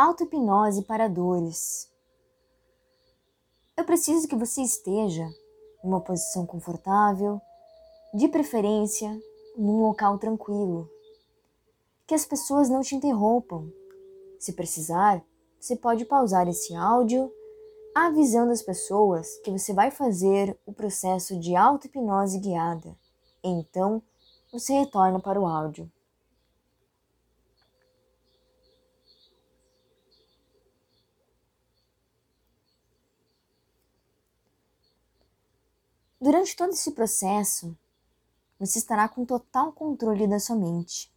auto-hipnose para dores. Eu preciso que você esteja em uma posição confortável, de preferência num local tranquilo. Que as pessoas não te interrompam. Se precisar, você pode pausar esse áudio avisando as pessoas que você vai fazer o processo de auto-hipnose guiada. Então, você retorna para o áudio. Durante todo esse processo, você estará com total controle da sua mente.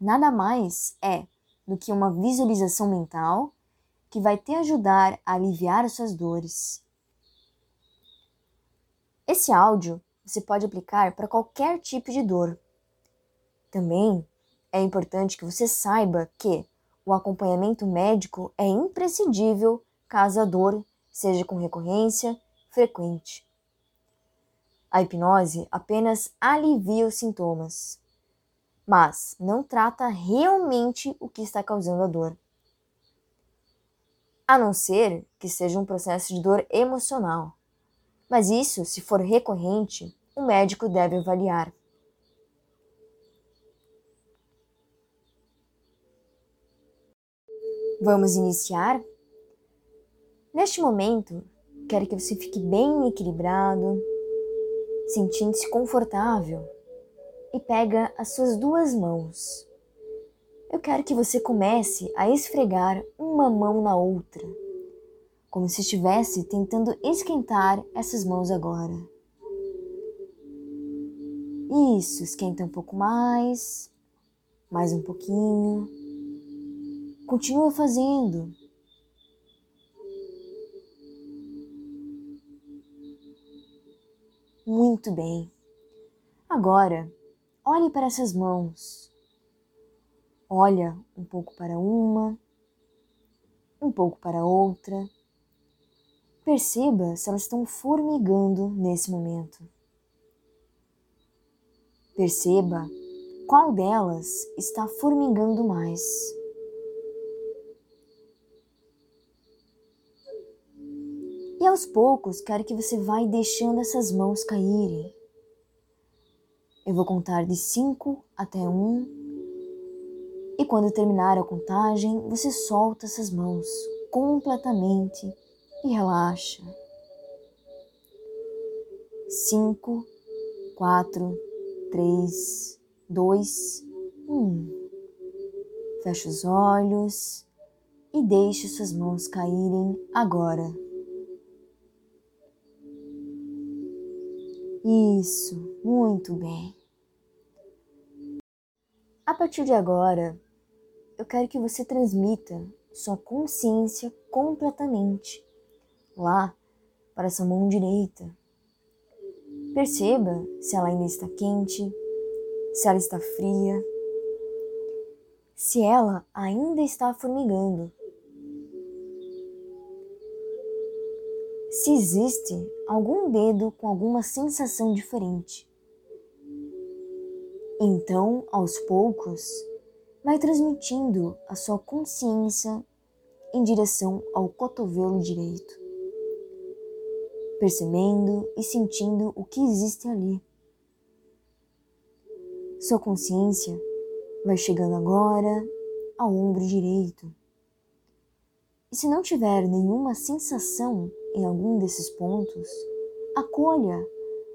Nada mais é do que uma visualização mental que vai te ajudar a aliviar as suas dores. Esse áudio você pode aplicar para qualquer tipo de dor. Também é importante que você saiba que o acompanhamento médico é imprescindível caso a dor seja com recorrência frequente. A hipnose apenas alivia os sintomas, mas não trata realmente o que está causando a dor. A não ser que seja um processo de dor emocional. Mas isso, se for recorrente, o médico deve avaliar. Vamos iniciar? Neste momento, quero que você fique bem equilibrado, sentindo-se confortável, e pega as suas duas mãos. Eu quero que você comece a esfregar uma mão na outra, como se estivesse tentando esquentar essas mãos agora. Isso, esquenta um pouco mais, mais um pouquinho. Continua fazendo. Muito bem. Agora, olhe para essas mãos. Olha um pouco para uma, um pouco para outra. Perceba se elas estão formigando nesse momento. Perceba qual delas está formigando mais. E aos poucos, quero que você vá deixando essas mãos caírem. Eu vou contar de 5 até 1. Um, e quando terminar a contagem, você solta essas mãos completamente e relaxa. 5, 4, 3, 2, 1. Feche os olhos e deixe suas mãos caírem agora. Isso, muito bem. A partir de agora, eu quero que você transmita sua consciência completamente lá para sua mão direita. Perceba se ela ainda está quente, se ela está fria, se ela ainda está formigando. Se existe algum dedo com alguma sensação diferente. Então, aos poucos, vai transmitindo a sua consciência em direção ao cotovelo direito, percebendo e sentindo o que existe ali. Sua consciência vai chegando agora ao ombro direito. E se não tiver nenhuma sensação em algum desses pontos, acolha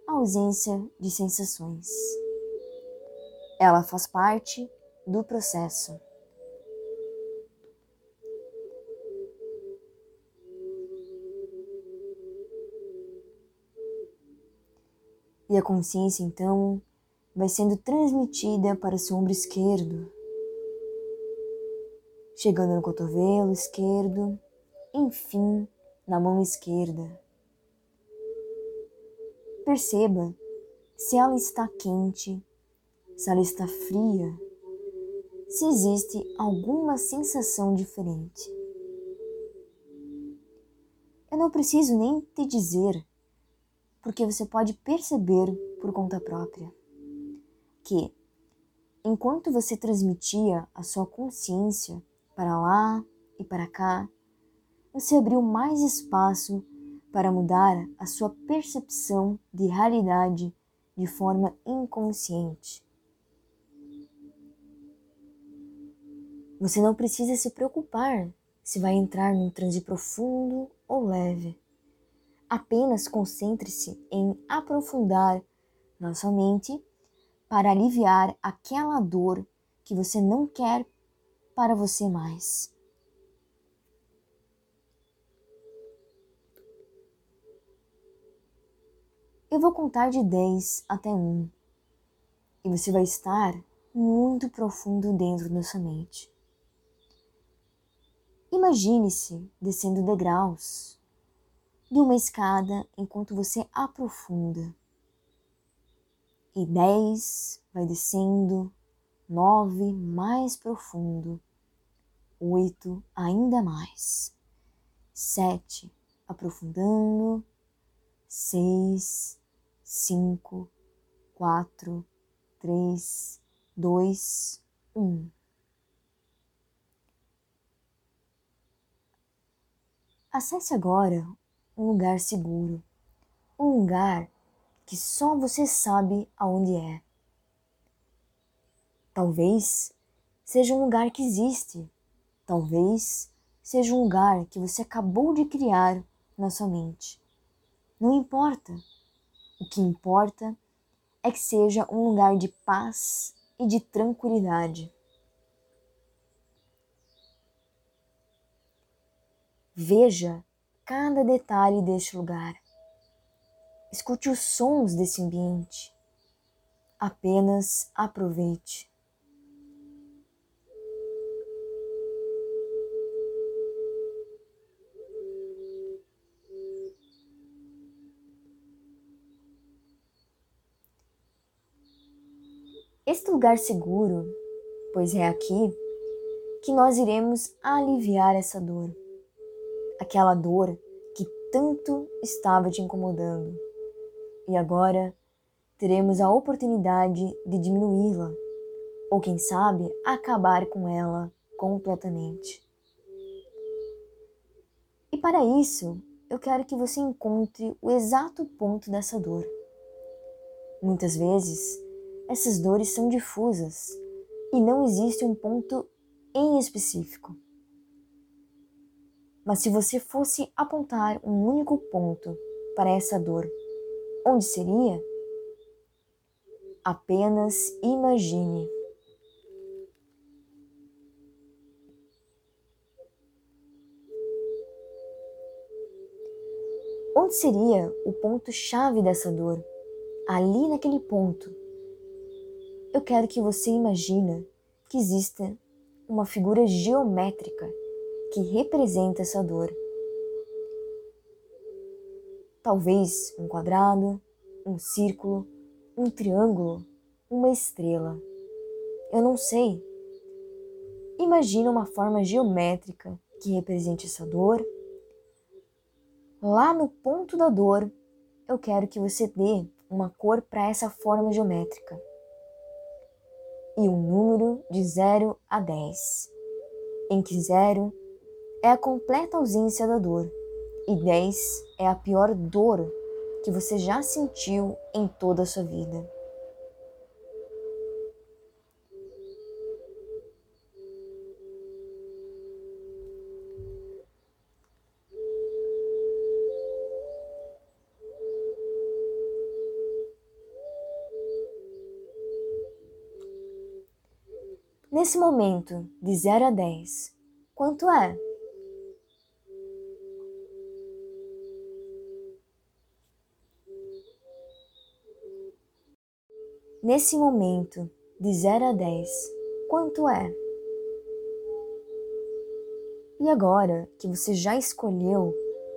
a ausência de sensações. Ela faz parte do processo. E a consciência então vai sendo transmitida para seu ombro esquerdo, chegando no cotovelo esquerdo, enfim, na mão esquerda. Perceba se ela está quente, se ela está fria, se existe alguma sensação diferente. Eu não preciso nem te dizer, porque você pode perceber por conta própria que, enquanto você transmitia a sua consciência para lá e para cá, você abriu mais espaço para mudar a sua percepção de realidade de forma inconsciente. Você não precisa se preocupar se vai entrar num transe profundo ou leve. Apenas concentre-se em aprofundar na sua mente para aliviar aquela dor que você não quer para você mais. Eu vou contar de 10 até 1 e você vai estar muito profundo dentro da sua mente. Imagine-se descendo degraus de uma escada enquanto você aprofunda. E 10 vai descendo, 9 mais profundo, 8 ainda mais, 7 aprofundando, 6 cinco, quatro, três, dois, um. Acesse agora um lugar seguro, um lugar que só você sabe aonde é. Talvez seja um lugar que existe, talvez seja um lugar que você acabou de criar na sua mente. Não importa. O que importa é que seja um lugar de paz e de tranquilidade. Veja cada detalhe deste lugar. Escute os sons desse ambiente. Apenas aproveite. Este lugar seguro, pois é aqui que nós iremos aliviar essa dor, aquela dor que tanto estava te incomodando. E agora teremos a oportunidade de diminuí-la, ou quem sabe acabar com ela completamente. E para isso, eu quero que você encontre o exato ponto dessa dor. Muitas vezes, essas dores são difusas e não existe um ponto em específico. Mas se você fosse apontar um único ponto para essa dor, onde seria? Apenas imagine. Onde seria o ponto-chave dessa dor? Ali naquele ponto eu quero que você imagine que exista uma figura geométrica que representa essa dor. Talvez um quadrado, um círculo, um triângulo, uma estrela. Eu não sei. Imagina uma forma geométrica que represente essa dor. Lá no ponto da dor, eu quero que você dê uma cor para essa forma geométrica e um número de 0 a 10, em que 0 é a completa ausência da dor e 10 é a pior dor que você já sentiu em toda a sua vida. Nesse momento, de 0 a 10, quanto é? Nesse momento, de 0 a 10, quanto é? E agora que você já escolheu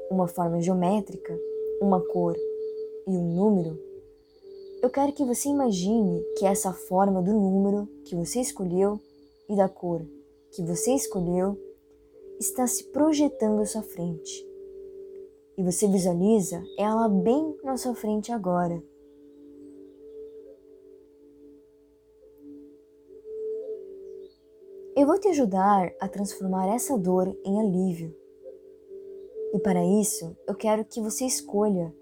uma forma geométrica, uma cor e um número, eu quero que você imagine que essa forma do número que você escolheu e da cor que você escolheu está se projetando à sua frente. E você visualiza ela bem na sua frente agora. Eu vou te ajudar a transformar essa dor em alívio. E para isso, eu quero que você escolha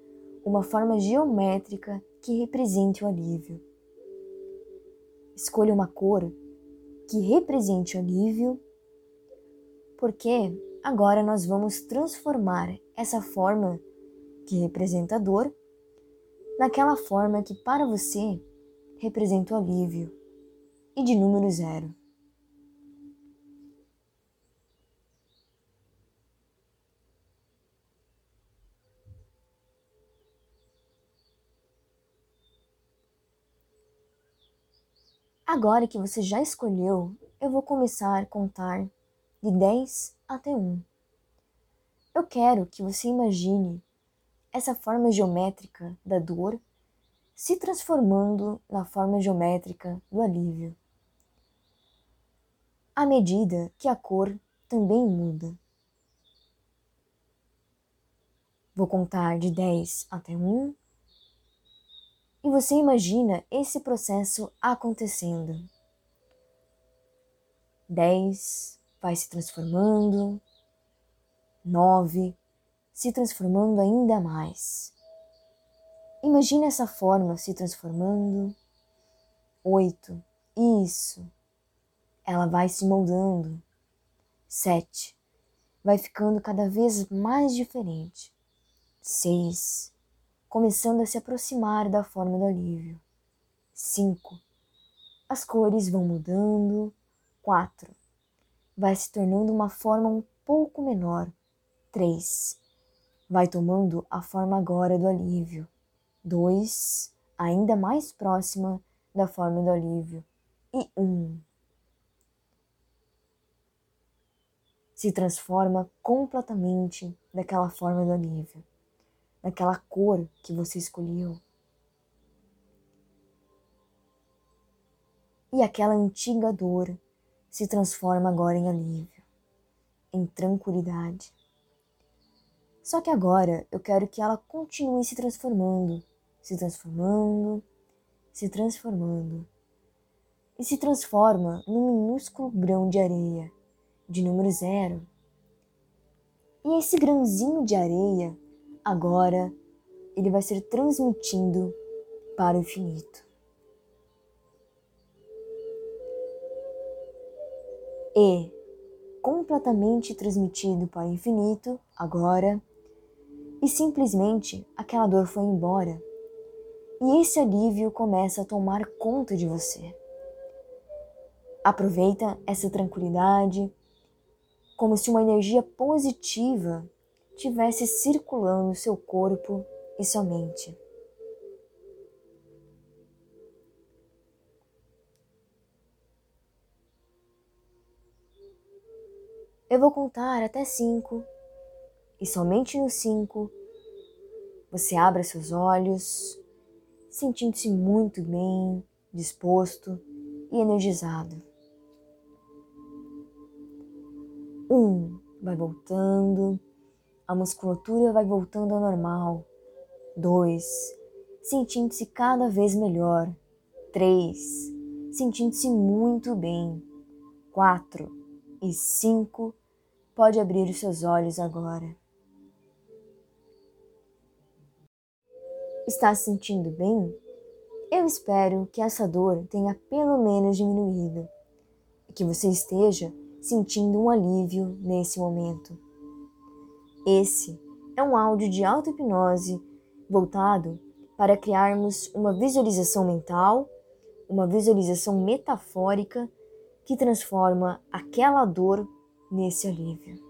uma forma geométrica que represente o alívio. Escolha uma cor que represente alívio, porque agora nós vamos transformar essa forma que representa dor naquela forma que para você representa o alívio e de número zero. Agora que você já escolheu, eu vou começar a contar de 10 até 1. Eu quero que você imagine essa forma geométrica da dor se transformando na forma geométrica do alívio. À medida que a cor também muda. Vou contar de 10 até 1 e você imagina esse processo acontecendo. 10 vai se transformando, 9 se transformando ainda mais. Imagina essa forma se transformando. 8 isso. Ela vai se moldando. 7 vai ficando cada vez mais diferente. 6 começando a se aproximar da forma do alívio. 5. As cores vão mudando. 4. Vai se tornando uma forma um pouco menor. 3. Vai tomando a forma agora do alívio. 2. Ainda mais próxima da forma do alívio. E 1. Um, se transforma completamente daquela forma do alívio daquela cor que você escolheu. E aquela antiga dor se transforma agora em alívio, em tranquilidade. Só que agora eu quero que ela continue se transformando, se transformando, se transformando. E se transforma num minúsculo grão de areia, de número zero. E esse grãozinho de areia agora ele vai ser transmitido para o infinito. E, completamente transmitido para o infinito, agora, e simplesmente aquela dor foi embora. E esse alívio começa a tomar conta de você. Aproveita essa tranquilidade como se uma energia positiva tivesse circulando seu corpo e sua mente. Eu vou contar até cinco, e somente no cinco você abre seus olhos, sentindo-se muito bem, disposto e energizado. Um, vai voltando a musculatura vai voltando ao normal. 2. Sentindo-se cada vez melhor. 3. Sentindo-se muito bem. 4. E 5. Pode abrir os seus olhos agora. Está se sentindo bem? Eu espero que essa dor tenha pelo menos diminuído e que você esteja sentindo um alívio nesse momento. Esse é um áudio de auto-hipnose voltado para criarmos uma visualização mental, uma visualização metafórica que transforma aquela dor nesse alívio.